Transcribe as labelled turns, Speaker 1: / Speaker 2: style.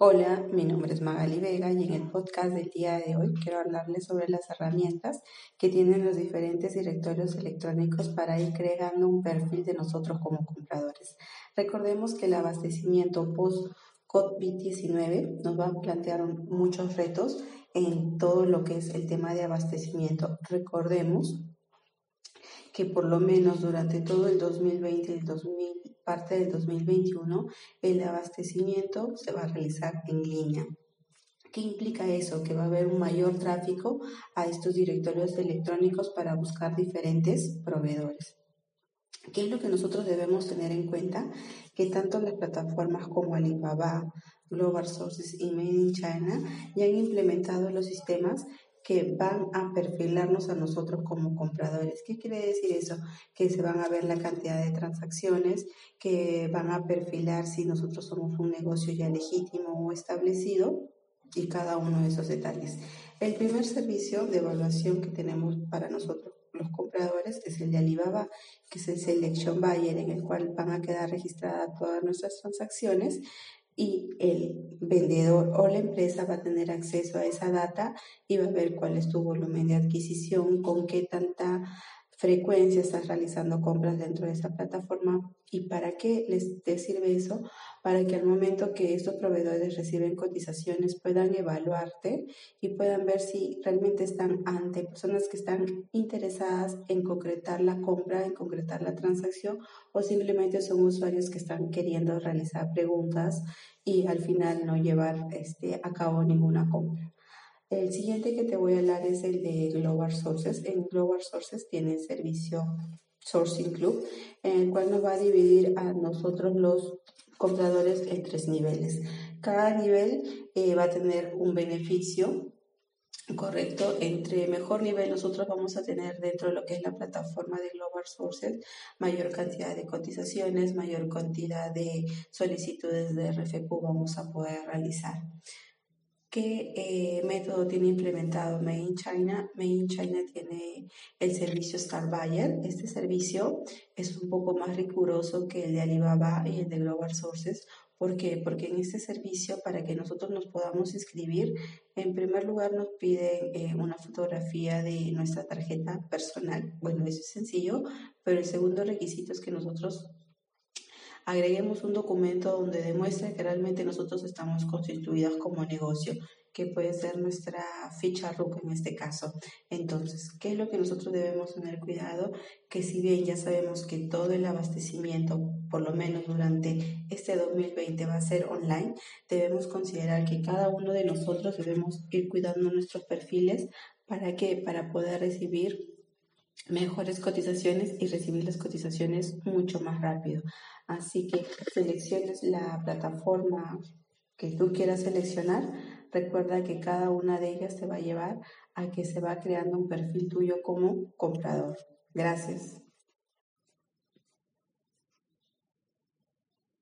Speaker 1: Hola, mi nombre es Magali Vega y en el podcast del día de hoy quiero hablarles sobre las herramientas que tienen los diferentes directorios electrónicos para ir creando un perfil de nosotros como compradores. Recordemos que el abastecimiento post COVID-19 nos va a plantear muchos retos en todo lo que es el tema de abastecimiento. Recordemos que por lo menos durante todo el 2020 y el 2000, parte del 2021 el abastecimiento se va a realizar en línea. ¿Qué implica eso? Que va a haber un mayor tráfico a estos directorios electrónicos para buscar diferentes proveedores. ¿Qué es lo que nosotros debemos tener en cuenta? Que tanto las plataformas como Alibaba, Global Sources y Made in China ya han implementado los sistemas que van a perfilarnos a nosotros como compradores. ¿Qué quiere decir eso? Que se van a ver la cantidad de transacciones, que van a perfilar si nosotros somos un negocio ya legítimo o establecido y cada uno de esos detalles. El primer servicio de evaluación que tenemos para nosotros los compradores es el de Alibaba, que es el Selection Buyer, en el cual van a quedar registradas todas nuestras transacciones y el vendedor o la empresa va a tener acceso a esa data y va a ver cuál es tu volumen de adquisición, con qué tanta frecuencia estás realizando compras dentro de esa plataforma y para qué les te sirve eso para que al momento que estos proveedores reciben cotizaciones puedan evaluarte y puedan ver si realmente están ante personas que están interesadas en concretar la compra, en concretar la transacción o simplemente son usuarios que están queriendo realizar preguntas y al final no llevar este, a cabo ninguna compra. El siguiente que te voy a hablar es el de Global Sources. En Global Sources tiene el servicio Sourcing Club, en el cual nos va a dividir a nosotros los compradores en tres niveles. Cada nivel eh, va a tener un beneficio correcto. Entre mejor nivel nosotros vamos a tener dentro de lo que es la plataforma de Global Sources mayor cantidad de cotizaciones, mayor cantidad de solicitudes de RFQ vamos a poder realizar. ¿Qué eh, método tiene implementado Made in China? Made in China tiene el servicio Star Buyer. Este servicio es un poco más riguroso que el de Alibaba y el de Global Sources. ¿Por qué? Porque en este servicio, para que nosotros nos podamos inscribir, en primer lugar nos piden eh, una fotografía de nuestra tarjeta personal. Bueno, eso es sencillo, pero el segundo requisito es que nosotros agreguemos un documento donde demuestre que realmente nosotros estamos constituidas como negocio, que puede ser nuestra ficha RUC en este caso. Entonces, ¿qué es lo que nosotros debemos tener cuidado? Que si bien ya sabemos que todo el abastecimiento, por lo menos durante este 2020, va a ser online, debemos considerar que cada uno de nosotros debemos ir cuidando nuestros perfiles para que para poder recibir mejores cotizaciones y recibir las cotizaciones mucho más rápido. Así que selecciones la plataforma que tú quieras seleccionar. Recuerda que cada una de ellas te va a llevar a que se va creando un perfil tuyo como comprador. Gracias.